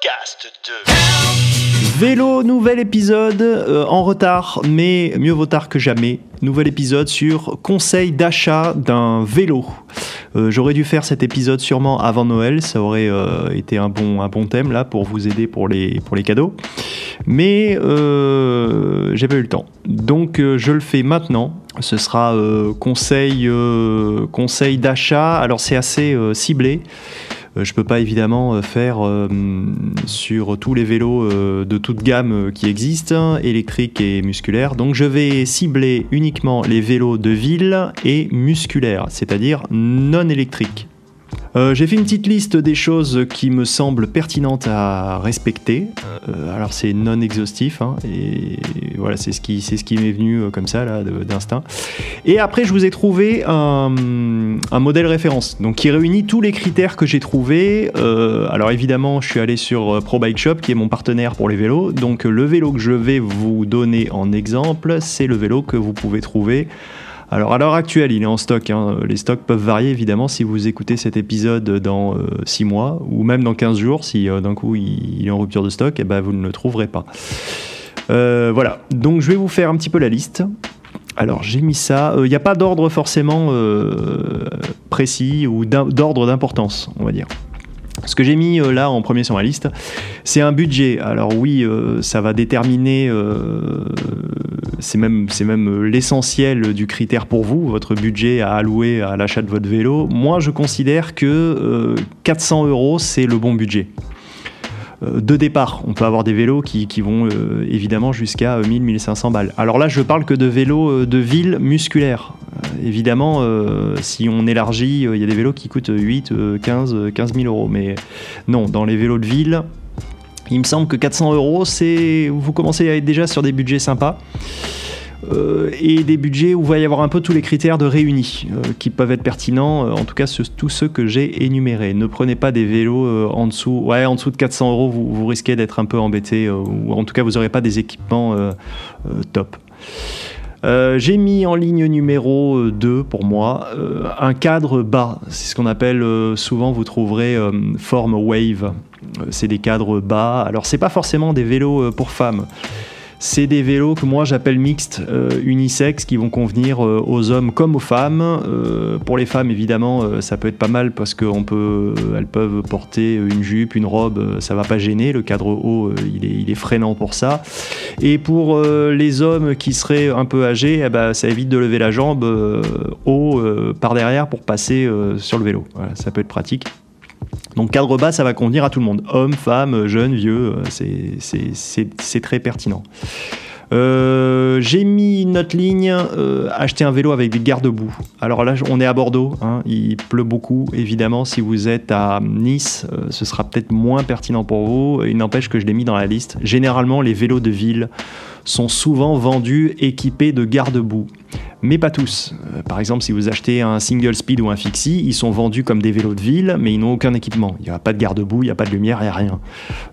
podcast de... Vélo, nouvel épisode euh, en retard, mais mieux vaut tard que jamais. Nouvel épisode sur conseil d'achat d'un vélo. Euh, J'aurais dû faire cet épisode sûrement avant Noël, ça aurait euh, été un bon, thème là pour vous aider pour les, cadeaux. Mais j'ai pas eu le temps. Donc je le fais maintenant. Ce sera conseil, conseil d'achat. Alors c'est assez ciblé. Euh, Je peux pas évidemment euh, faire euh, sur tous les vélos de toute gamme qui existent, électriques et musculaires. Donc je vais cibler uniquement les vélos de ville et musculaires, c'est-à-dire non électriques. Euh, J'ai fait une petite liste des choses qui me semblent pertinentes à respecter. Euh, alors c'est non exhaustif, hein, et voilà, c'est ce qui, m'est venu euh, comme ça là d'instinct. Et après, je vous ai trouvé un, modèle référence, donc qui réunit tous les critères que j'ai trouvés. Alors évidemment, je suis allé sur Pro Bike Shop, qui est mon partenaire pour les vélos. Donc le vélo que je vais vous donner en exemple, c'est le vélo que vous pouvez trouver. Alors à l'heure actuelle, il est en stock. hein. Les stocks peuvent varier évidemment si vous écoutez cet épisode dans 6 mois ou même dans 15 jours. Si euh, d'un coup il, est en rupture de stock, et ben, vous ne le trouverez pas. Euh, voilà, donc je vais vous faire un petit peu la liste. Alors j'ai mis ça. Il n'y a pas d'ordre forcément euh, précis ou d'ordre d'importance, on va dire. Ce que j'ai mis euh, là en premier sur ma liste, c'est un budget. Alors oui, euh, ça va déterminer, euh, c'est même, même l'essentiel du critère pour vous, votre budget à allouer à l'achat de votre vélo. Moi, je considère que euh, 400 euros, c'est le bon budget. Euh, de départ, on peut avoir des vélos qui, vont euh, évidemment jusqu'à 1000-1500 balles. Alors là, je parle que de vélos euh, de ville musculaires. Euh, évidemment, euh, si on élargit, euh, il y a des vélos qui coûtent 8, euh, 15, euh, 15 000 euros. Mais non, dans les vélos de ville, il me semble que 400 euros, c'est vous commencez à être déjà sur des budgets sympas. Euh, et des budgets où il va y avoir un peu tous les critères de réunis euh, qui peuvent être pertinents, euh, en tout cas tous ceux que j'ai énumérés. Ne prenez pas des vélos en dessous, ouais, en dessous de 400 euros, vous, risquez d'être un peu embêté, ou en tout cas vous n'aurez pas des équipements top. J'ai mis en ligne numéro 2 pour moi un cadre bas. C'est ce qu'on appelle souvent, vous trouverez forme wave. C'est des cadres bas. Alors, c'est pas forcément des vélos pour femmes. C'est des vélos que moi j'appelle mixtes, euh, unisexes, qui vont convenir euh, aux hommes comme aux femmes. Euh, pour les femmes, évidemment, euh, ça peut être pas mal parce qu'elles peuvent porter une jupe, une robe, ça va pas gêner. Le cadre haut, il, est, freinant pour ça. Et pour les hommes qui seraient un peu âgés, eh ben, ça évite de lever la jambe haut par derrière pour passer sur le vélo. Ça peut être pratique. Donc cadre bas, ça va convenir à tout le monde. Hommes, femmes, jeunes, vieux, euh, c'est- très pertinent. Euh, J'ai mis notre ligne euh, acheter un vélo avec des garde-boue. Alors là, on est à Bordeaux, hein, il pleut beaucoup. Évidemment, si vous êtes à Nice, ce sera peut-être moins pertinent pour vous. Il n'empêche que je l'ai mis dans la liste. Généralement, les vélos de ville sont souvent vendus équipés de garde-boue. Mais pas tous. Euh, par exemple, si vous achetez un single speed ou un fixie, ils sont vendus comme des vélos de ville, mais ils n'ont aucun équipement. Il n'y a pas de garde-boue, il n'y a pas de lumière, il n'y a rien.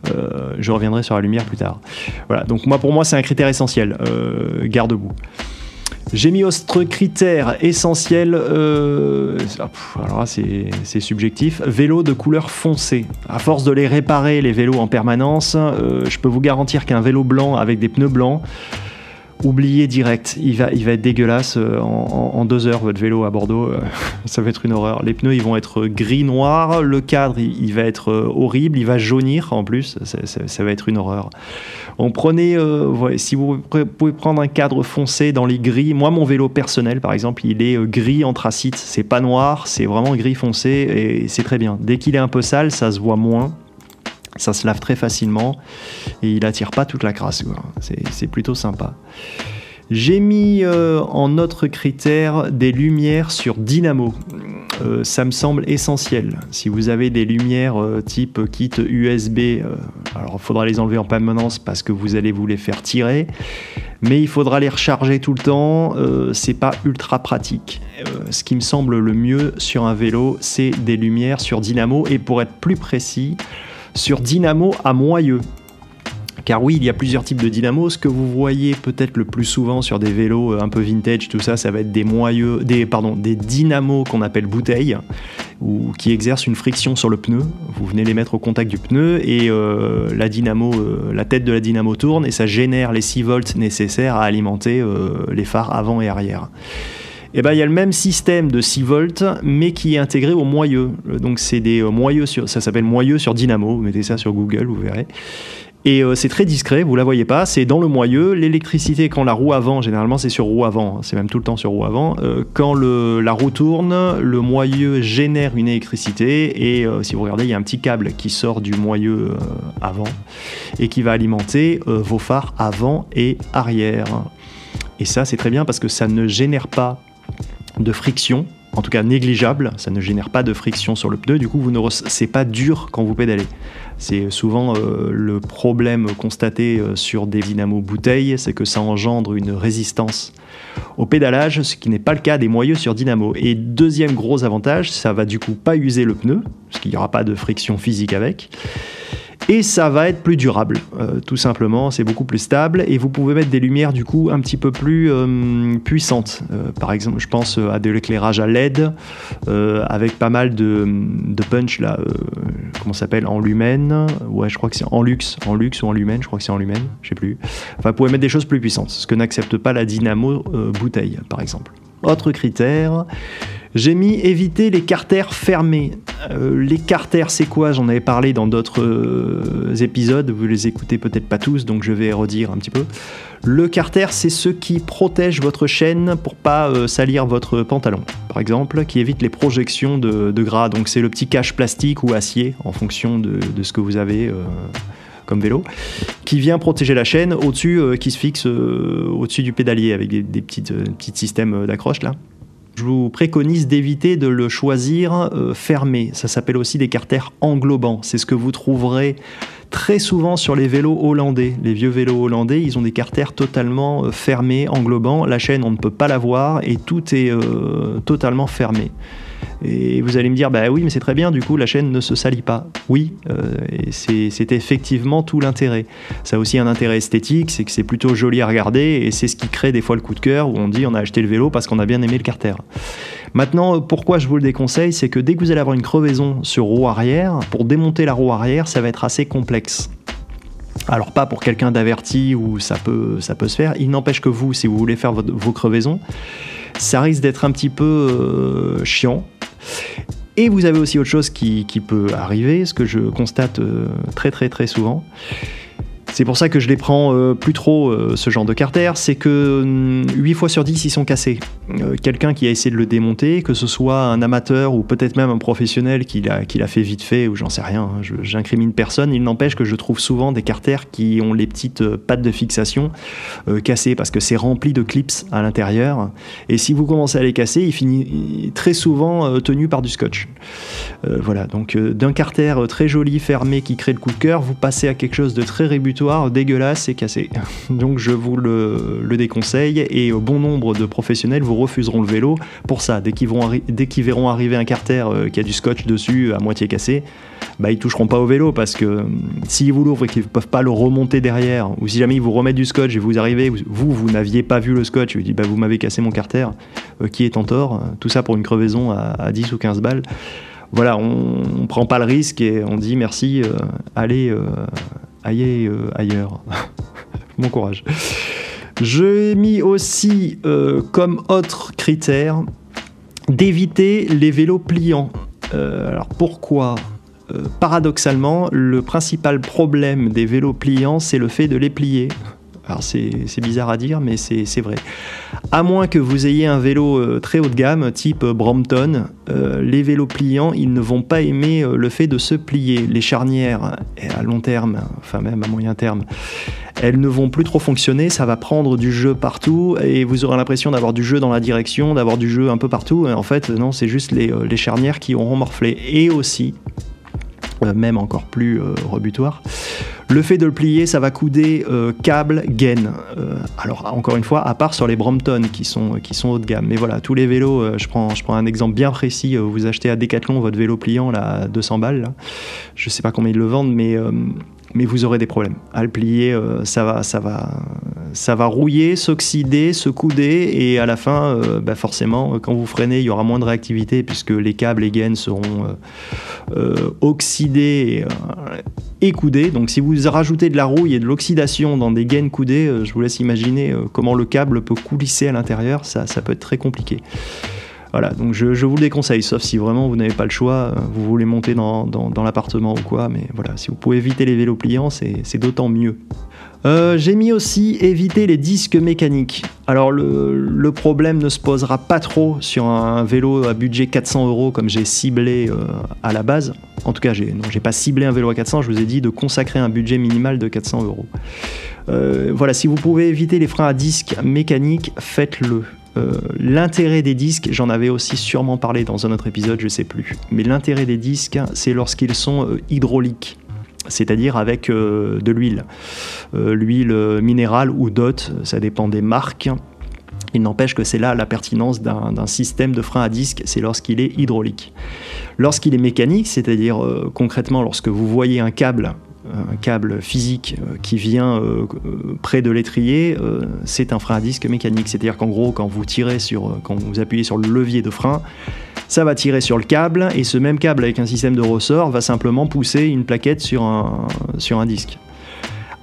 Euh, je reviendrai sur la lumière plus tard. Voilà, donc moi pour moi c'est un critère essentiel, euh, garde-boue. J'ai mis autre critère essentiel, euh, alors c'est subjectif, vélo de couleur foncée. À force de les réparer les vélos en permanence, euh, je peux vous garantir qu'un vélo blanc avec des pneus blancs, oubliez direct, il va, il va être dégueulasse euh, en, deux heures votre vélo à Bordeaux, euh, ça va être une horreur. Les pneus ils vont être gris-noir, le cadre il, va être euh, horrible, il va jaunir en plus, ça, va être une horreur. On prenait, si vous pouvez prendre un cadre foncé dans les gris, moi mon vélo personnel par exemple, il est gris anthracite, c'est pas noir, c'est vraiment gris foncé et c'est très bien. Dès qu'il est un peu sale, ça se voit moins. Ça se lave très facilement et il attire pas toute la crasse. C'est plutôt sympa. J'ai mis euh, en autre critère des lumières sur dynamo. Euh, ça me semble essentiel. Si vous avez des lumières euh, type kit USB, alors il faudra les enlever en permanence parce que vous allez vous les faire tirer, mais il faudra les recharger tout le temps. C'est pas ultra pratique. Ce qui me semble le mieux sur un vélo, c'est des lumières sur dynamo et pour être plus précis, sur dynamo à moyeu. Car oui, il y a plusieurs types de dynamos. Ce que vous voyez peut-être le plus souvent sur des vélos euh, un peu vintage, tout ça, ça va être des moyeux, des dynamos qu'on appelle bouteilles. ou qui exercent une friction sur le pneu. Vous venez les mettre au contact du pneu et la dynamo, la tête de la dynamo tourne et ça génère les 6 volts nécessaires à alimenter les phares avant et arrière. Et eh ben, il y a le même système de 6 volts, mais qui est intégré au moyeu. Donc c'est des moyeux sur, ça s'appelle moyeu sur dynamo. Vous mettez ça sur Google, vous verrez. Et euh, c'est très discret, vous la voyez pas, c'est dans le moyeu. L'électricité, quand la roue avant, généralement c'est sur roue avant, hein, c'est même tout le temps sur roue avant, euh, quand le, la roue tourne, le moyeu génère une électricité et euh, si vous regardez, il y a un petit câble qui sort du moyeu avant et qui va alimenter vos phares avant et arrière. Et ça, c'est très bien parce que ça ne génère pas de friction en tout cas négligeable, ça ne génère pas de friction sur le pneu, du coup vous ne c'est pas dur quand vous pédalez. C'est souvent euh, le problème constaté euh, sur des dynamos bouteilles, c'est que ça engendre une résistance au pédalage, ce qui n'est pas le cas des moyeux sur dynamo. Et deuxième gros avantage, ça va du coup pas user le pneu, parce qu'il n'y aura pas de friction physique avec et ça va être plus durable, euh, tout simplement, c'est beaucoup plus stable et vous pouvez mettre des lumières du coup un petit peu plus euh, puissantes. Euh, par exemple, je pense à de l'éclairage à LED avec pas mal de, punch là, comment s'appelle, en lumen, ouais, je crois que c'est en luxe, en luxe ou en lumen, je crois que c'est en lumen, je sais plus. Enfin, vous pouvez mettre des choses plus puissantes, ce que n'accepte pas la dynamo bouteille, par exemple. Autre critère, j'ai mis éviter les carters fermés. Euh, les carters, c'est quoi? J'en avais parlé dans d'autres euh, épisodes, vous les écoutez peut-être pas tous, donc je vais redire un petit peu. Le carter, c'est ce qui protège votre chaîne pour pas euh, salir votre pantalon, par exemple, qui évite les projections de, gras. Donc c'est le petit cache plastique ou acier, en fonction de, ce que vous avez comme vélo, qui vient protéger la chaîne au-dessus, qui se fixe au-dessus du pédalier avec des, petits systèmes d'accroche là. Je vous préconise d'éviter de le choisir euh, fermé. Ça s'appelle aussi des carters englobants. C'est ce que vous trouverez très souvent sur les vélos hollandais. Les vieux vélos hollandais, ils ont des carters totalement euh, fermés, englobants. La chaîne, on ne peut pas la voir et tout est euh, totalement fermé. Et vous allez me dire, bah oui, mais c'est très bien, du coup, la chaîne ne se salit pas. Oui, euh, c'est effectivement tout l'intérêt. Ça a aussi un intérêt esthétique, c'est que c'est plutôt joli à regarder, et c'est ce qui crée des fois le coup de cœur, où on dit on a acheté le vélo parce qu'on a bien aimé le carter. Maintenant, pourquoi je vous le déconseille, c'est que dès que vous allez avoir une crevaison sur roue arrière, pour démonter la roue arrière, ça va être assez complexe. Alors pas pour quelqu'un d'averti où ça peut, ça peut se faire, il n'empêche que vous, si vous voulez faire vos crevaisons, ça risque d'être un petit peu euh, chiant. Et vous avez aussi autre chose qui, peut arriver, ce que je constate euh, très très très souvent, c'est pour ça que je les prends euh, plus trop, euh, ce genre de carter, c'est que 8 hum, fois sur 10, ils sont cassés. Euh, quelqu'un qui a essayé de le démonter, que ce soit un amateur ou peut-être même un professionnel qui l'a fait vite fait, ou j'en sais rien, hein, j'incrimine personne, il n'empêche que je trouve souvent des carters qui ont les petites pattes de fixation cassées, parce que c'est rempli de clips à l'intérieur, et si vous commencez à les casser, il finit très souvent tenu par du scotch. voilà, donc d'un carter très joli, fermé, qui crée le coup de cœur, vous passez à quelque chose de très dégueulasse et cassé. Donc je vous le, déconseille et bon nombre de professionnels vous refuseront le vélo pour ça. Dès qu'ils, vont dès qu'ils verront arriver un carter euh, qui a du scotch dessus à moitié cassé, bah ils toucheront pas au vélo parce que euh, s'ils vous l'ouvrent et qu'ils peuvent pas le remonter derrière, ou si jamais ils vous remettent du scotch et vous arrivez, vous, vous n'aviez pas vu le scotch, vous dites bah vous m'avez cassé mon carter, euh, qui est en tort, tout ça pour une crevaison à, 10 ou 15 balles voilà, on, ne prend pas le risque et on dit merci, allez, aillez euh, ailleurs. Bon courage. J'ai mis aussi euh, comme autre critère d'éviter les vélos pliants. Euh, alors pourquoi? Paradoxalement, le principal problème des vélos pliants, c'est le fait de les plier. Alors c'est bizarre à dire, mais c'est vrai. À moins que vous ayez un vélo euh, très haut de gamme, type euh, Brompton, euh, les vélos pliants, ils ne vont pas aimer le fait de se plier. Les charnières, à long terme, enfin même à moyen terme, elles ne vont plus trop fonctionner, ça va prendre du jeu partout, et vous aurez l'impression d'avoir du jeu dans la direction, d'avoir du jeu un peu partout. Et en fait, non, c'est juste les, les charnières qui auront morflé. Et aussi, même encore plus rebutoire, le fait de le plier, ça va couder euh, câble, gaine. Euh, alors encore une fois, à part sur les Brompton qui sont, qui sont haut de gamme. Mais voilà, tous les vélos, euh, je, prends, un exemple bien précis. vous achetez à Decathlon votre vélo pliant là, à 200 balles. Je sais pas combien ils le vendent, mais mais vous aurez des problèmes. À le plier, ça va, ça va, ça va rouiller, s'oxyder, se couder, et à la fin, euh, bah, forcément, quand vous freinez, il y aura moins de réactivité puisque les câbles et gaines seront oxydés et, coudés. Donc si vous rajoutez de la rouille et de l'oxydation dans des gaines coudées, je vous laisse imaginer comment le câble peut coulisser à l'intérieur, ça, ça peut être très compliqué. Voilà, donc je, vous le déconseille, sauf si vraiment vous n'avez pas le choix, vous voulez monter dans, l'appartement ou quoi, mais voilà, si vous pouvez éviter les vélos pliants, c'est d'autant mieux. Euh, j'ai mis aussi éviter les disques mécaniques. Alors le, problème ne se posera pas trop sur un vélo à budget 400 euros comme j'ai ciblé euh, à la base. En tout cas, j'ai, j'ai pas ciblé un vélo à 400, je vous ai dit de consacrer un budget minimal de 400 euros. Euh, voilà, si vous pouvez éviter les freins à disques mécaniques, faites-le. L'intérêt des disques, j'en avais aussi sûrement parlé dans un autre épisode, je sais plus. Mais l'intérêt des disques, c'est lorsqu'ils sont hydrauliques c'est-à-dire avec euh, de l'huile. Euh, l'huile minérale ou DOT, ça dépend des marques. Il n'empêche que c'est là la pertinence d'un système de frein à disque, c'est lorsqu'il est hydraulique. Lorsqu'il est mécanique, c'est-à-dire euh, concrètement lorsque vous voyez un câble un câble physique qui vient près de l'étrier, c'est un frein à disque mécanique. C'est-à-dire qu'en gros, quand vous tirez sur, quand vous appuyez sur le levier de frein, ça va tirer sur le câble et ce même câble avec un système de ressort va simplement pousser une plaquette sur un, sur un disque.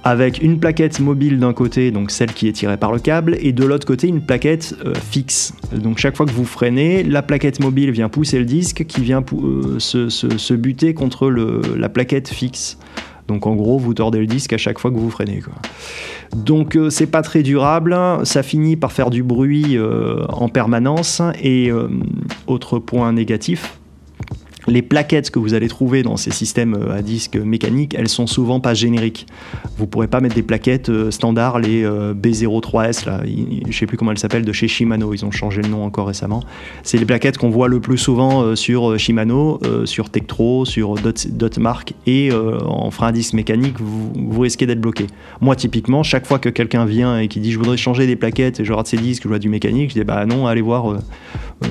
Avec une plaquette mobile d'un côté, donc celle qui est tirée par le câble, et de l'autre côté une plaquette euh, fixe. Donc chaque fois que vous freinez, la plaquette mobile vient pousser le disque qui vient euh, se, buter contre la plaquette fixe. Donc en gros, vous tordez le disque à chaque fois que vous freinez. Donc euh, c'est pas très durable, ça finit par faire du bruit euh, en permanence. Et euh, autre point négatif, les plaquettes que vous allez trouver dans ces systèmes euh, à disque mécaniques, elles sont souvent pas génériques. Vous pourrez pas mettre des plaquettes euh, standards, les euh, B03S, là, je sais plus comment elles s'appellent, de chez Shimano, ils ont changé le nom encore récemment. C'est les plaquettes qu'on voit le plus souvent sur Shimano, sur Tektro, sur Dotmark, et en frein à disque mécanique, vous, risquez d'être bloqué. Moi, typiquement, chaque fois que quelqu'un vient et qui dit je voudrais changer des plaquettes et je rate ces disques, je vois du mécanique, je dis bah non, allez voir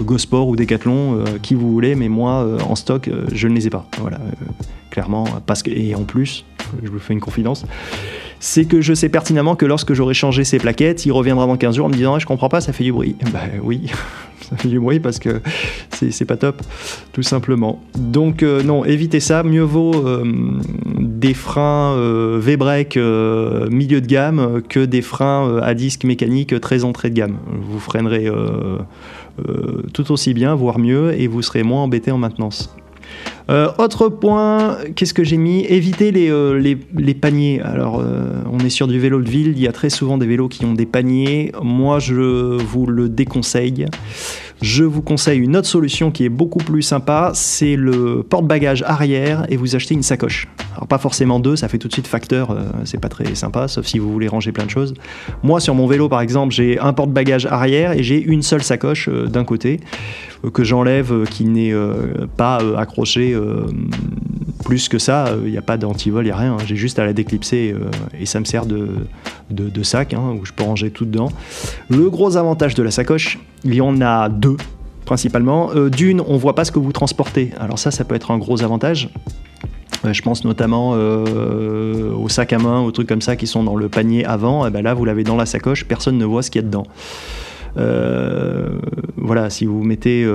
Gosport ou Decathlon, qui vous voulez, mais moi, en stock, euh, je ne les ai pas. Voilà, euh, clairement. Parce que, et en plus, je vous fais une confidence, c'est que je sais pertinemment que lorsque j'aurai changé ces plaquettes, il reviendra dans 15 jours en me disant Je comprends pas, ça fait du bruit. Bah oui, ça fait du bruit parce que c'est pas top, tout simplement. Donc, euh, non, évitez ça. Mieux vaut des freins V-brake milieu de gamme que des freins à disque mécanique très entrée de gamme. Vous freinerez. Tout aussi bien, voire mieux, et vous serez moins embêté en maintenance. Euh, autre point, qu'est-ce que j'ai mis? Éviter les, euh, les, paniers. Alors, euh, on est sur du vélo de ville, il y a très souvent des vélos qui ont des paniers. Moi, je vous le déconseille. Je vous conseille une autre solution qui est beaucoup plus sympa, c'est le porte-bagages arrière et vous achetez une sacoche. Alors pas forcément deux, ça fait tout de suite facteur, c'est pas très sympa, sauf si vous voulez ranger plein de choses. Moi sur mon vélo par exemple, j'ai un porte-bagages arrière et j'ai une seule sacoche d'un côté que j'enlève, qui n'est pas accroché euh, plus que ça, il euh, n'y a pas d'antivol, il n'y a rien. Hein. J'ai juste à la déclipser euh, et ça me sert de, de, sac hein, où je peux ranger tout dedans. Le gros avantage de la sacoche, il y en a deux principalement. D'une, on voit pas ce que vous transportez. Alors ça, ça peut être un gros avantage. Je pense notamment aux sacs à main, aux trucs comme ça qui sont dans le panier avant. Et ben là, vous l'avez dans la sacoche, personne ne voit ce qu'il y a dedans. voilà, si vous mettez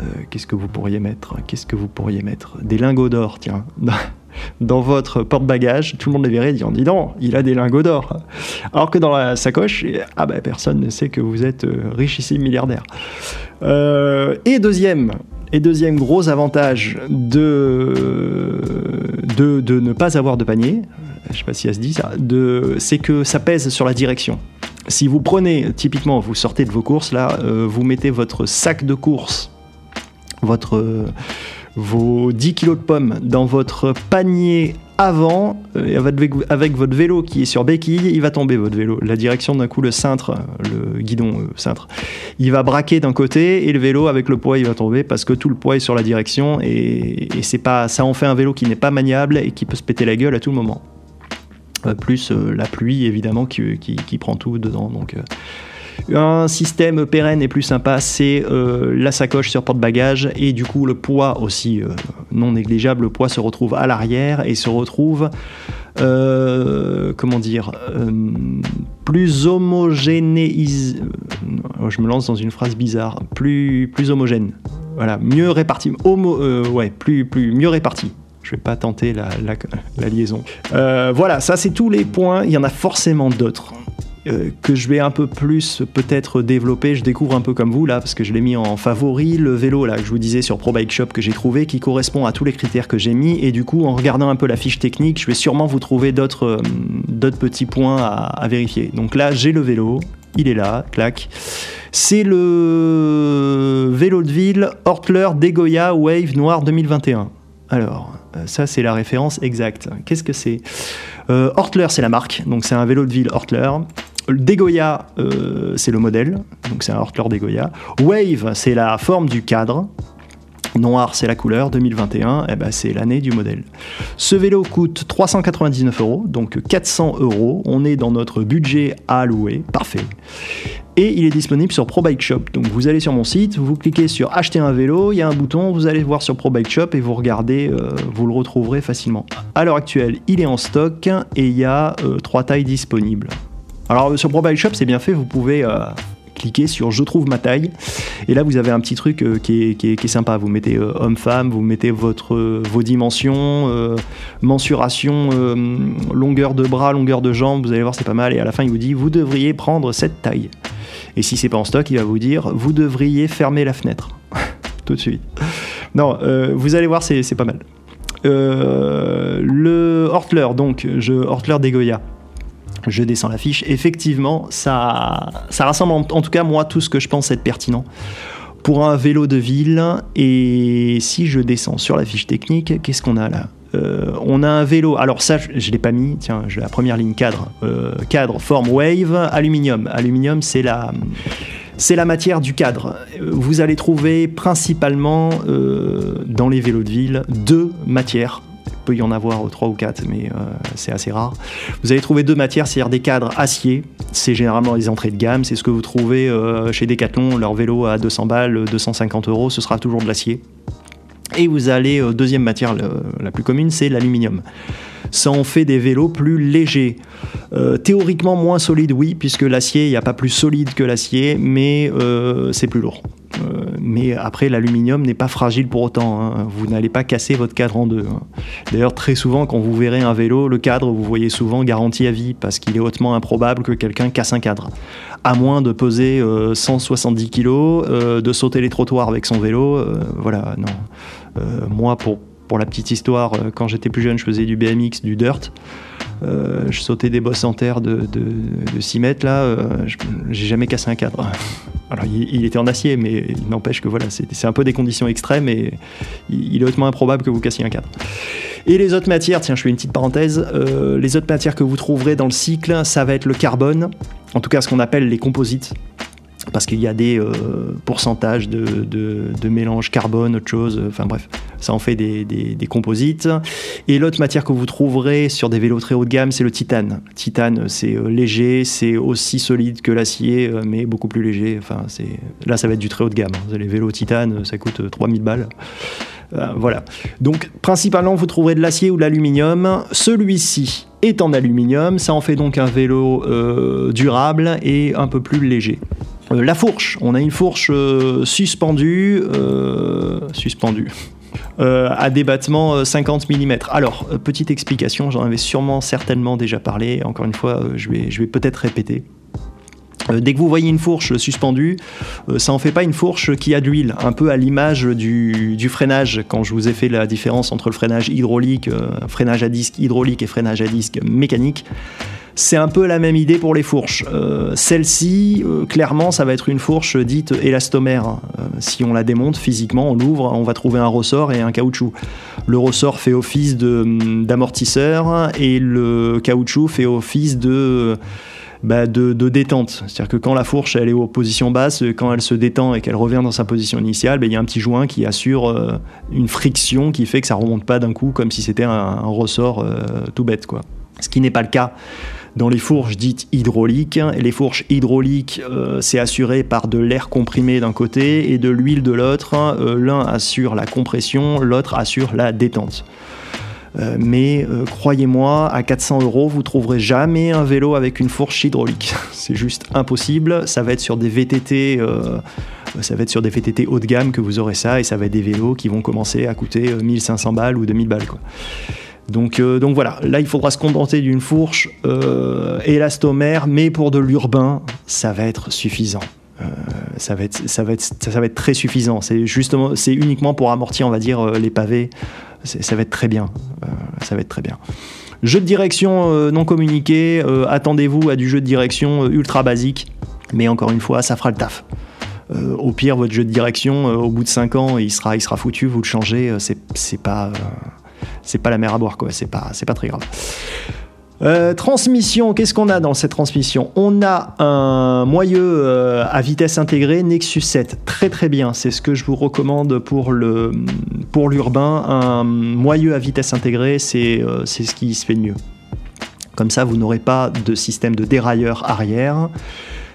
euh, qu'est-ce que vous pourriez mettre? Qu'est-ce que vous pourriez mettre? Des lingots d'or, tiens. Dans votre porte-bagages, tout le monde les verrait et dit, dis donc, il a des lingots d'or. Alors que dans la sacoche, ah ben, personne ne sait que vous êtes euh, richissime milliardaire. Euh, et deuxième, et deuxième gros avantage de, de, ne pas avoir de panier, je ne sais pas si ça se dit ça, c'est que ça pèse sur la direction. Si vous prenez, typiquement, vous sortez de vos courses, là, vous mettez votre sac de course votre, vos 10 kilos de pommes dans votre panier avant, et avec, votre vélo qui est sur béquille, il va tomber votre vélo. La direction d'un coup, le cintre, le guidon euh, cintre, il va braquer d'un côté et le vélo avec le poids, il va tomber parce que tout le poids est sur la direction et, c'est pas, ça en fait un vélo qui n'est pas maniable et qui peut se péter la gueule à tout moment. Euh, plus euh, la pluie évidemment qui, qui, prend tout dedans. Donc un système pérenne et plus sympa, c'est euh, la sacoche sur porte-bagages et du coup le poids aussi euh, non négligeable, le poids se retrouve à l'arrière et se retrouve, euh, comment dire, plus homogénéisé. Je me lance dans une phrase bizarre. Plus, plus homogène. Voilà, mieux réparti. Ouais, plus, plus, mieux réparti. Je vais pas tenter la, liaison. Voilà, ça c'est tous les points. Il y en a forcément d'autres. Euh, que je vais un peu plus peut-être développer. Je découvre un peu comme vous là, parce que je l'ai mis en favori, le vélo là que je vous disais sur Pro Bike Shop que j'ai trouvé, qui correspond à tous les critères que j'ai mis. Et du coup, en regardant un peu la fiche technique, je vais sûrement vous trouver d'autres euh, d'autres petits points à, vérifier. Donc là, j'ai le vélo, il est là, clac. C'est le vélo de ville Hortler Degoya Wave Noir 2021. Alors, euh, ça c'est la référence exacte. Qu'est-ce que c'est? Euh, Hortler, c'est la marque, donc c'est un vélo de ville Hortler. Degoya, euh, c'est le modèle, donc c'est un Hortler Degoya. Wave, c'est la forme du cadre. Noir, c'est la couleur. 2021, eh ben, c'est l'année du modèle. Ce vélo coûte 399 euros, donc 400 euros. On est dans notre budget à louer. Parfait. Et il est disponible sur Pro Bike Shop. Donc vous allez sur mon site, vous cliquez sur acheter un vélo, il y a un bouton, vous allez voir sur Pro Bike Shop et vous regardez, euh, vous le retrouverez facilement. À l'heure actuelle, il est en stock et il y a euh, trois tailles disponibles. Alors sur Pro Bike Shop, c'est bien fait, vous pouvez euh, cliquer sur je trouve ma taille et là vous avez un petit truc euh, qui, est, qui, est, qui, est, sympa. Vous mettez euh, homme-femme vous mettez votre, vos dimensions mensuration longueur de bras longueur de jambes. Vous allez voir c'est pas mal. Et à la fin il vous dit vous devriez prendre cette taille et si c'est pas en stock il va vous dire vous devriez fermer la fenêtre tout de suite. Non vous allez voir c'est pas mal. Le Hortler donc je Hortler Degoya je descends la fiche. Effectivement, ça, ça rassemble en, tout cas moi tout ce que je pense être pertinent pour un vélo de ville. Et si je descends sur la fiche technique, qu'est-ce qu'on a là? Euh, on a un vélo, alors ça je, je l'ai pas mis, tiens, la première ligne cadre, euh, cadre, forme wave, aluminium. Aluminium c'est la, c'est la matière du cadre. Vous allez trouver principalement euh, dans les vélos de ville deux matières peut y en avoir trois ou quatre, mais euh, c'est assez rare. Vous allez trouver deux matières, c'est-à-dire des cadres acier. C'est généralement les entrées de gamme. C'est ce que vous trouvez euh, chez Decathlon. Leur vélo à 200 balles, 250 euros, ce sera toujours de l'acier. Et vous allez, euh, deuxième matière la plus commune, c'est l'aluminium. Ça en fait des vélos plus légers. Euh, théoriquement moins solides, oui, puisque l'acier, il n'y a pas plus solide que l'acier, mais euh, c'est plus lourd. Euh, mais après, l'aluminium n'est pas fragile pour autant. Hein. Vous n'allez pas casser votre cadre en deux. Hein. D'ailleurs, très souvent, quand vous verrez un vélo, le cadre, vous voyez souvent garantie à vie, parce qu'il est hautement improbable que quelqu'un casse un cadre. À moins de peser euh, 170 kg, euh, de sauter les trottoirs avec son vélo. euh, voilà, non. Euh, moi, pour, pour la petite histoire, quand j'étais plus jeune, je faisais du BMX, du dirt. Euh, je sautais des bosses en terre de, de, de 6 mètres, là, euh, j'ai jamais cassé un cadre. Alors, il, était en acier, mais il n'empêche que voilà, c'est un peu des conditions extrêmes et il, il, est hautement improbable que vous cassiez un cadre. Et les autres matières, tiens, je fais une petite parenthèse, euh, les autres matières que vous trouverez dans le cycle, ça va être le carbone, en tout cas ce qu'on appelle les composites parce qu'il y a des euh, pourcentages de, mélange carbone, autre chose, enfin bref, ça en fait des, composites. Et l'autre matière que vous trouverez sur des vélos très haut de gamme, c'est le titane. Titane, c'est euh, léger, c'est aussi solide que l'acier, euh, mais beaucoup plus léger. Enfin, là, ça va être du très haut de gamme. Les vélos titane, ça coûte 3000 balles. Euh, voilà. Donc, principalement, vous trouverez de l'acier ou de l'aluminium. Celui-ci est en aluminium, ça en fait donc un vélo euh, durable et un peu plus léger. Euh, la fourche, on a une fourche euh, suspendue, suspendue. à débattement 50 mm. Alors, petite explication, j'en avais sûrement certainement déjà parlé, encore une fois, je vais, peut-être répéter. Euh, dès que vous voyez une fourche suspendue, euh, ça en fait pas une fourche qui a de l'huile, un peu à l'image du, freinage, quand je vous ai fait la différence entre le freinage hydraulique, euh, freinage à disque hydraulique et freinage à disque mécanique. C'est un peu la même idée pour les fourches. Euh, Celle-ci, euh, clairement, ça va être une fourche dite élastomère. Euh, si on la démonte physiquement, on l'ouvre, on va trouver un ressort et un caoutchouc. Le ressort fait office d'amortisseur et le caoutchouc fait office de bah, de, de, détente. C'est-à-dire que quand la fourche elle est en position basse, quand elle se détend et qu'elle revient dans sa position initiale, bah, il y a un petit joint qui assure une friction qui fait que ça remonte pas d'un coup comme si c'était un, ressort tout bête. Quoi. Ce qui n'est pas le cas dans les fourches dites hydrauliques. Les fourches hydrauliques, euh, c'est assuré par de l'air comprimé d'un côté et de l'huile de l'autre. Euh, L'un assure la compression, l'autre assure la détente. Euh, mais croyez-moi, à 400 euros, vous trouverez jamais un vélo avec une fourche hydraulique. C'est juste impossible. Ça va être sur des VTT. ça va être sur des VTT haut de gamme que vous aurez ça et ça va être des vélos qui vont commencer à coûter euh, 1500 balles ou 2000 balles quoi. Donc, euh, donc voilà, là il faudra se contenter d'une fourche euh, élastomère, mais pour de l'urbain, ça va être suffisant. Euh, ça, va être, très suffisant. C'est justement, c'est uniquement pour amortir, on va dire, les pavés. Ça va être très bien. Ça va être très bien. Jeu de direction non communiqué. Attendez-vous à du jeu de direction ultra basique, mais encore une fois, ça fera le taf. Au pire, votre jeu de direction, au bout de 5 ans, il sera, il sera foutu. Vous le changez. c'est, pas, c'est pas la mer à boire, quoi. C'est pas, c'est pas très grave. Euh, transmission, qu'est-ce qu'on a dans cette transmission? On a un moyeu euh, à vitesse intégrée Nexus 7, très très bien, c'est ce que je vous recommande pour le pour l'urbain. Un moyeu à vitesse intégrée, c'est euh, ce qui se fait de mieux. Comme ça, vous n'aurez pas de système de dérailleur arrière,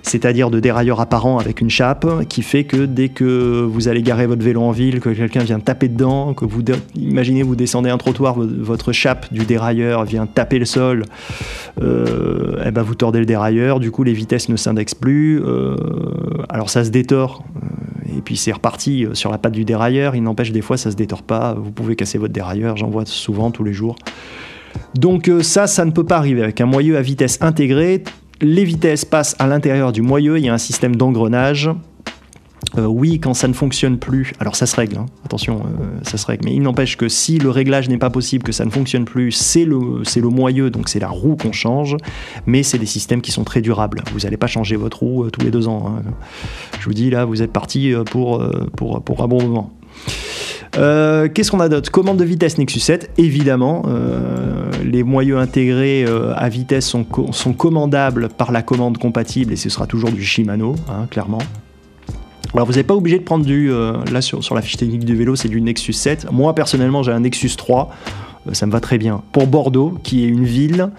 c'est-à-dire de dérailleur apparent avec une chape, qui fait que dès que vous allez garer votre vélo en ville, que quelqu'un vient taper dedans, que vous, imaginez vous descendez un trottoir, vo- votre chape du dérailleur vient taper le sol, euh, eh ben vous tordez le dérailleur, du coup les vitesses ne s'indexent plus, euh, alors ça se détord, euh, et puis c'est reparti sur la patte du dérailleur, il n'empêche des fois ça se détord pas, vous pouvez casser votre dérailleur, j'en vois souvent tous les jours. Donc ça, ça ne peut pas arriver avec un moyeu à vitesse intégrée. Les vitesses passent à l'intérieur du moyeu, il y a un système d'engrenage. Euh, oui, quand ça ne fonctionne plus, alors ça se règle, hein, attention, euh, ça se règle, mais il n'empêche que si le réglage n'est pas possible, que ça ne fonctionne plus, c'est le, moyeu, donc c'est la roue qu'on change, mais c'est des systèmes qui sont très durables. Vous n'allez pas changer votre roue euh, tous les deux ans. hein. Je vous dis, là, vous êtes parti pour, pour, pour un bon moment. Euh, Qu'est-ce qu'on a d'autre Commande de vitesse Nexus 7, évidemment. euh, les moyeux intégrés euh, à vitesse sont, co- sont commandables par la commande compatible et ce sera toujours du Shimano, hein, clairement. Alors vous n'êtes pas obligé de prendre du... là sur, la fiche technique du vélo c'est du Nexus 7. Moi personnellement j'ai un Nexus 3. euh, Ça me va très bien. Pour Bordeaux, qui est une ville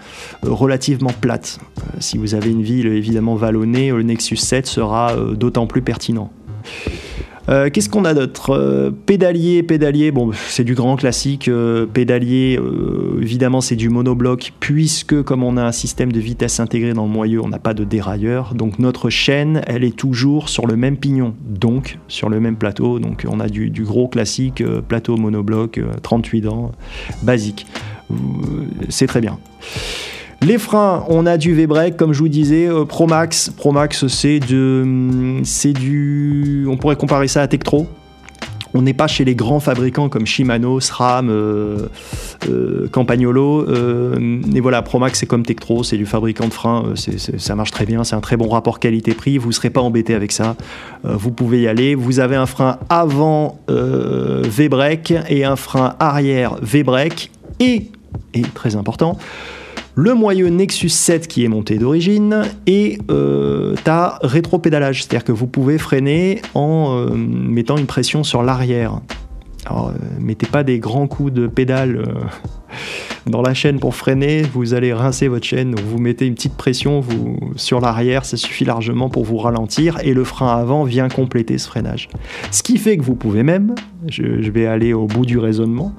relativement plate. Si vous avez une ville évidemment vallonnée, le Nexus 7 sera d'autant plus pertinent. Euh, Qu'est-ce qu'on a d'autre? Euh, Pédalier, pédalier, bon, c'est du grand classique. euh, pédalier, évidemment, c'est du monobloc, puisque comme on a un système de vitesse intégré dans le moyeu, on n'a pas de dérailleur. Donc notre chaîne, elle est toujours sur le même pignon, donc sur le même plateau. Donc on a du, gros classique, plateau monobloc, euh, 38 dents, basique. C'est très bien. Les freins, on a du V-Brake, comme je vous disais, euh, Promax. Promax, c'est de, c'est du, on pourrait comparer ça à Tektro. On n'est pas chez les grands fabricants comme Shimano, SRAM, euh, euh, Campagnolo. et voilà, Promax, c'est comme Tektro, c'est du fabricant de freins. ça marche très bien, c'est un très bon rapport qualité-prix. Vous ne serez pas embêté avec ça. Vous pouvez y aller. Vous avez un frein avant V-Brake et un frein arrière V-Brake. Et, et très important, le moyeu Nexus 7 qui est monté d'origine et euh, ta rétro-pédalage, c'est-à-dire que vous pouvez freiner en euh, mettant une pression sur l'arrière. Alors, euh, mettez pas des grands coups de pédale euh, dans la chaîne pour freiner, vous allez rincer votre chaîne, vous mettez une petite pression sur l'arrière, ça suffit largement pour vous ralentir et le frein avant vient compléter ce freinage. Ce qui fait que vous pouvez même, je, vais aller au bout du raisonnement,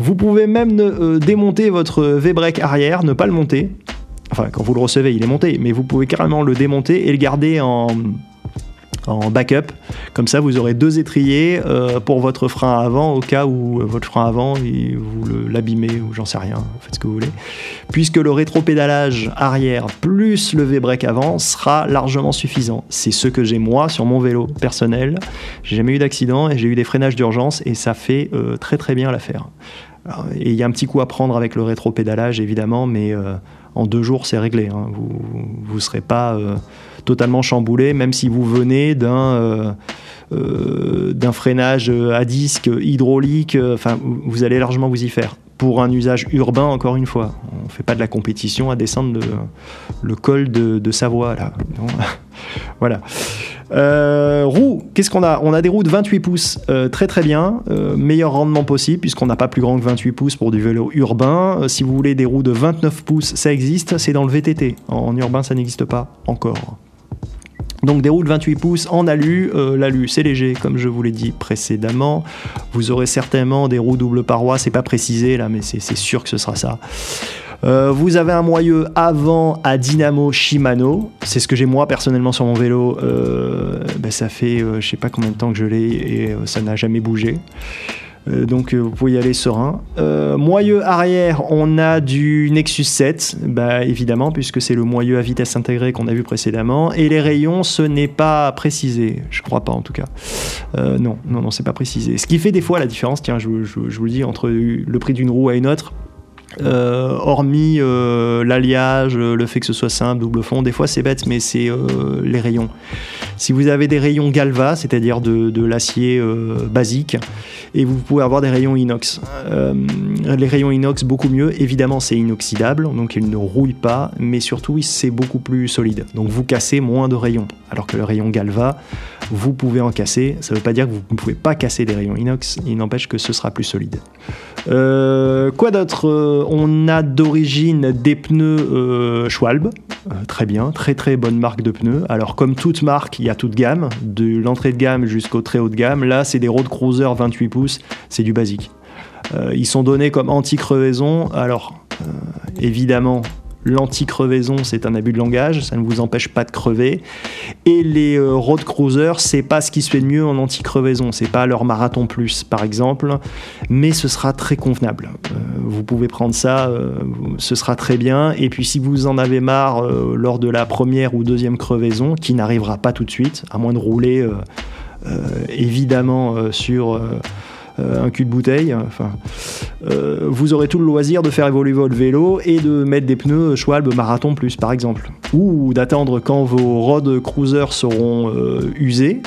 vous pouvez même euh, démonter votre V-brake arrière, ne pas le monter. Enfin, quand vous le recevez, il est monté, mais vous pouvez carrément le démonter et le garder en, en backup. Comme ça, vous aurez deux étriers euh, pour votre frein avant, au cas où euh, votre frein avant, vous l'abîmez ou j'en sais rien, faites ce que vous voulez. Puisque le rétropédalage arrière plus le V-brake avant sera largement suffisant. C'est ce que j'ai moi sur mon vélo personnel. J'ai jamais eu d'accident et j'ai eu des freinages d'urgence et ça fait euh, très très bien l'affaire. Et il y a un petit coup à prendre avec le rétropédalage évidemment, mais en deux jours c'est réglé. hein. Vous ne serez pas totalement chamboulé, même si vous venez d'un euh, euh, freinage à disque hydraulique. euh, Enfin, vous allez largement vous y faire. Pour un usage urbain, encore une fois, on ne fait pas de la compétition à descendre le, col de, Savoie là. Voilà. Roues, qu'est-ce qu'on a? On a des roues de 28 pouces, très très bien, meilleur rendement possible puisqu'on n'a pas plus grand que 28 pouces pour du vélo urbain. Si vous voulez des roues de 29 pouces, ça existe, c'est dans le VTT. En urbain, ça n'existe pas encore. Donc des roues de 28 pouces en alu, euh, l'alu c'est léger comme je vous l'ai dit précédemment. Vous aurez certainement des roues double paroi, c'est pas précisé là mais c'est sûr que ce sera ça. Euh, vous avez un moyeu avant à dynamo Shimano, c'est ce que j'ai moi personnellement sur mon vélo. Euh, ben, ça fait je sais pas combien de temps que je l'ai et ça n'a jamais bougé. Euh, donc euh, vous pouvez y aller serein. Euh, moyeu arrière, on a du Nexus 7, bah, évidemment, puisque c'est le moyeu à vitesse intégrée qu'on a vu précédemment. Et les rayons, ce n'est pas précisé, je crois pas en tout cas. non, non, non, c'est pas précisé. Ce qui fait des fois la différence, tiens, je, je vous le dis, entre le prix d'une roue à une autre. Euh, hormis euh, l'alliage, euh, le fait que ce soit simple, double fond, des fois c'est bête, mais c'est les rayons. Si vous avez des rayons Galva, c'est-à-dire de, l'acier basique, et vous pouvez avoir des rayons inox. les rayons inox, beaucoup mieux. Évidemment, c'est inoxydable, donc il ne rouille pas, mais surtout, c'est beaucoup plus solide. Donc vous cassez moins de rayons. Alors que le rayon Galva, vous pouvez en casser. Ça ne veut pas dire que vous ne pouvez pas casser des rayons inox, il n'empêche que ce sera plus solide. quoi d'autre on a d'origine des pneus euh, Schwalbe, euh, très bien, très très bonne marque de pneus. Alors comme toute marque, il y a toute gamme, de l'entrée de gamme jusqu'au très haut de gamme. Là, c'est des road cruiser 28 pouces, c'est du basique. Euh, ils sont donnés comme anti-crevaison. Alors évidemment, L'anti-crevaison, c'est un abus de langage, ça ne vous empêche pas de crever. Et les euh, road cruisers, c'est pas ce qui se fait de mieux en anti-crevaison. C'est pas leur marathon plus, par exemple, mais ce sera très convenable. Euh, vous pouvez prendre ça, euh, ce sera très bien. Et puis, si vous en avez marre lors de la première ou deuxième crevaison, qui n'arrivera pas tout de suite, à moins de rouler évidemment sur un cul de bouteille. Enfin, euh, vous aurez tout le loisir de faire évoluer votre vélo et de mettre des pneus Schwalbe Marathon Plus par exemple. Ou d'attendre quand vos road cruisers seront euh, usés,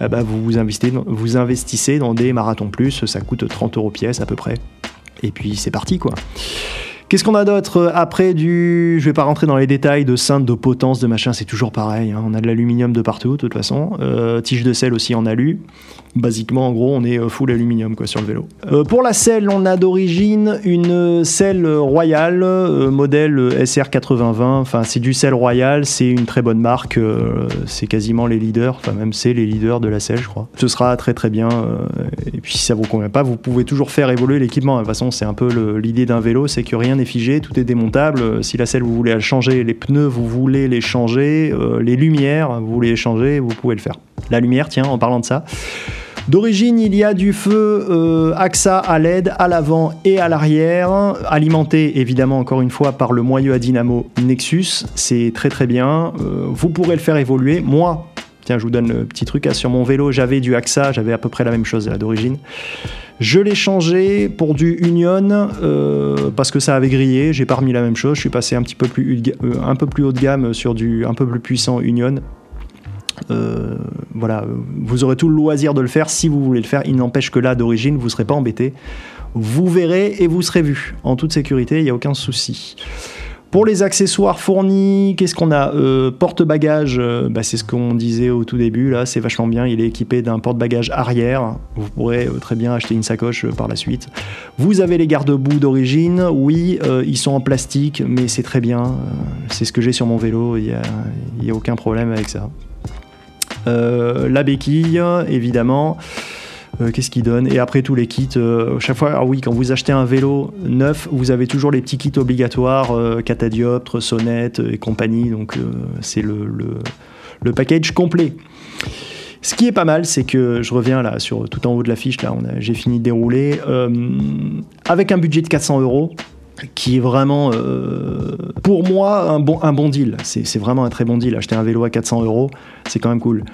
eh ben, vous, investissez, vous investissez dans des Marathon Plus, ça coûte 30 euros pièce à peu près. Et puis c'est parti quoi. Qu'est-ce qu'on a d'autre après du. Je vais pas rentrer dans les détails de cintre, de potence, de machin, c'est toujours pareil. Hein. On a de l'aluminium de partout, de toute façon. tige de sel aussi en alu. Basiquement, en gros, on est euh, full aluminium quoi, sur le vélo. Euh, pour la selle, on a d'origine une selle royale, euh, modèle SR8020. Enfin, c'est du sel royal, c'est une très bonne marque. c'est quasiment les leaders, enfin, même c'est les leaders de la selle, je crois. Ce sera très très bien. et puis, si ça vous convient pas, vous pouvez toujours faire évoluer l'équipement. De toute façon, c'est un peu l'idée d'un vélo, c'est que rien figé, tout est démontable. Si la selle, vous voulez la changer, les pneus, vous voulez les changer, les lumières, vous voulez les changer, vous pouvez le faire. La lumière, tiens, en parlant de ça. D'origine, il y a du feu euh, AXA à LED à l'avant et à l'arrière, alimenté évidemment encore une fois par le moyeu à dynamo Nexus. C'est très très bien. Euh, vous pourrez le faire évoluer. Moi, tiens, je vous donne le petit truc. Hein. sur mon vélo, j'avais du AXA, j'avais à peu près la même chose d'origine. Je l'ai changé pour du Union euh, parce que ça avait grillé. J'ai pas remis la même chose. Je suis passé un petit peu plus, un peu plus haut de gamme sur du un peu plus puissant Union. Euh, voilà, vous aurez tout le loisir de le faire si vous voulez le faire. Il n'empêche que là, d'origine, vous ne serez pas embêté. Vous verrez et vous serez vu en toute sécurité, il n'y a aucun souci. Pour les accessoires fournis, qu'est-ce qu'on a euh, Porte-bagages, euh, bah, c'est ce qu'on disait au tout début, là c'est vachement bien, il est équipé d'un porte-bagages arrière, vous pourrez très bien acheter une sacoche par la suite. Vous avez les garde-boue d'origine, oui, ils sont en plastique, mais c'est très bien, c'est ce que j'ai sur mon vélo, il n'y a, a aucun problème avec ça. Euh, la béquille, évidemment. Euh, qu'est-ce qu'il donne Et après tous les kits, euh, chaque fois, ah oui, quand vous achetez un vélo neuf, vous avez toujours les petits kits obligatoires, catadioptre, sonnette et compagnie. Donc c'est le, le, package complet. Ce qui est pas mal, c'est que je reviens là sur tout en haut de la fiche, là, j'ai fini de dérouler. avec un budget de 400 euros, qui est vraiment, euh, pour moi, un bon, un bon deal. C'est vraiment un très bon deal. Acheter un vélo à 400 euros, c'est quand même cool.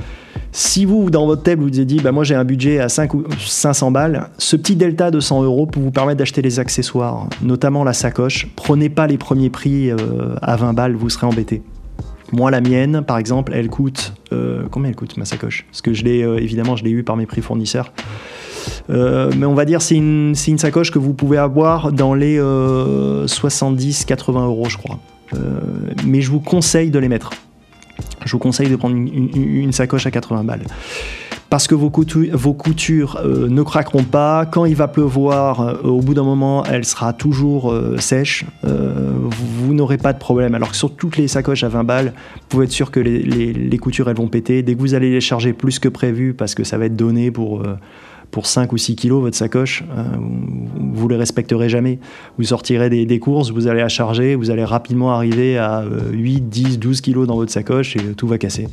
Si vous, dans votre table, vous vous êtes dit, bah, moi j'ai un budget à 5 ou 500 balles, ce petit delta de 100 euros peut vous permettre d'acheter les accessoires, notamment la sacoche. Prenez pas les premiers prix euh, à 20 balles, vous serez embêté. Moi, la mienne, par exemple, elle coûte. Euh, combien elle coûte ma sacoche? Parce que je l'ai, évidemment, je l'ai eu par mes prix fournisseurs. Euh, mais on va dire c'est une, sacoche que vous pouvez avoir dans les 70-80 euh, euros, je crois. Euh, mais je vous conseille de les mettre. Je vous conseille de prendre une, sacoche à 80 balles parce que vos coutures, ne craqueront pas. Quand il va pleuvoir, au bout d'un moment, elle sera toujours sèche. vous n'aurez pas de problème. Alors que sur toutes les sacoches à 20 balles, vous pouvez être sûr que les, les- coutures elles vont péter. Dès que vous allez les charger plus que prévu, parce que ça va être donné pour, pour 5 ou 6 kilos votre sacoche, euh, vous, vous les respecterez jamais. Vous sortirez des, courses, vous allez la charger, vous allez rapidement arriver à euh, 8, 10, 12 kilos dans votre sacoche et euh, tout va casser.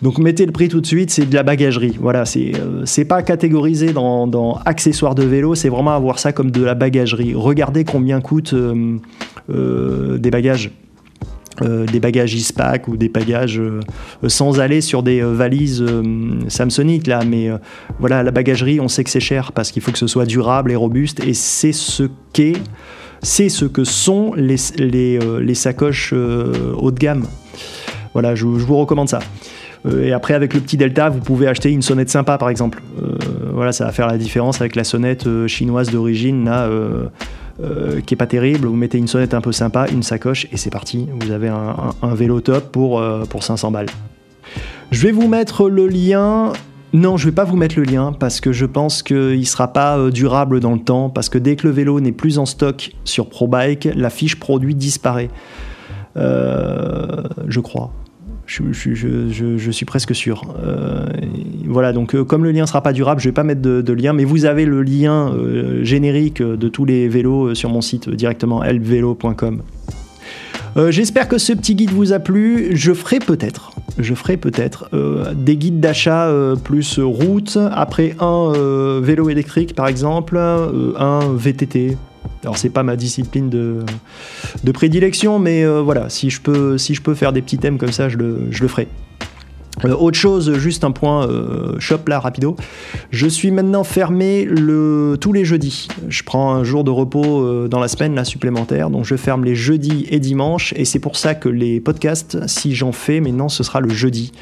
Donc mettez le prix tout de suite, c'est de la bagagerie. Voilà, c'est euh, pas catégorisé dans, accessoires de vélo, c'est vraiment avoir ça comme de la bagagerie. Regardez combien coûtent des bagages. Euh, des bagages ISPAC ou des bagages euh, sans aller sur des euh, valises Samsonite là. Mais voilà la bagagerie on sait que c'est cher parce qu'il faut que ce soit durable et robuste et c'est ce qu'est c'est ce que sont les, les, sacoches haut de gamme. Voilà je, vous recommande ça. Et après, avec le petit Delta, vous pouvez acheter une sonnette sympa, par exemple. Voilà, ça va faire la différence avec la sonnette chinoise d'origine, là, euh, qui est pas terrible. Vous mettez une sonnette un peu sympa, une sacoche, et c'est parti. Vous avez un, vélo top pour, euh, pour 500 balles. Je vais vous mettre le lien. Non, je vais pas vous mettre le lien parce que je pense qu'il sera pas euh, durable dans le temps. Parce que dès que le vélo n'est plus en stock sur ProBike, la fiche produit disparaît. Je crois. Je, suis presque sûr. Euh, voilà, donc euh, comme le lien sera pas durable, je vais pas mettre de, lien, mais vous avez le lien euh, générique de tous les vélos sur mon site directement, elvelo.com. Euh, J'espère que ce petit guide vous a plu. Je ferai peut-être, je ferai peut-être des guides d'achat plus route, après un vélo électrique par exemple, un VTT. Alors c'est pas ma discipline de, de prédilection, mais euh, voilà, si je, peux, si je peux faire des petits thèmes comme ça, je le, je le ferai. Euh, autre chose, juste un point euh, shop là, rapido. Je suis maintenant fermé le, tous les jeudis. Je prends un jour de repos dans la semaine là, supplémentaire, donc je ferme les jeudis et dimanches, et c'est pour ça que les podcasts, si j'en fais, maintenant ce sera le jeudi.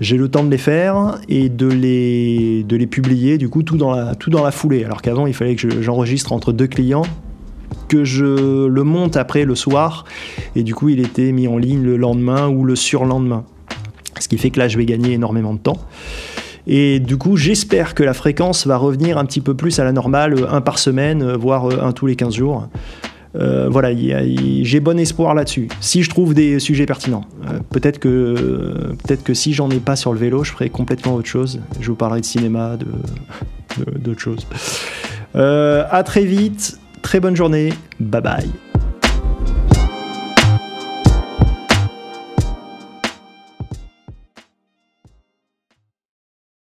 J'ai le temps de les faire et de les, de les publier, du coup, tout dans la, tout dans la foulée. Alors qu'avant, il fallait que je- j'enregistre entre deux clients que je le monte après le soir et du coup il était mis en ligne le lendemain ou le surlendemain. Ce qui fait que là je vais gagner énormément de temps. Et du coup j'espère que la fréquence va revenir un petit peu plus à la normale, un par semaine, voire euh, un tous les 15 jours. Euh, voilà, j'ai bon espoir là-dessus. Si je trouve des sujets pertinents, Euh, peut-être que peut-être que si j'en ai pas sur le vélo, je ferai complètement autre chose. Je vous parlerai de cinéma, de d'autres choses. À très vite, très bonne journée, bye bye.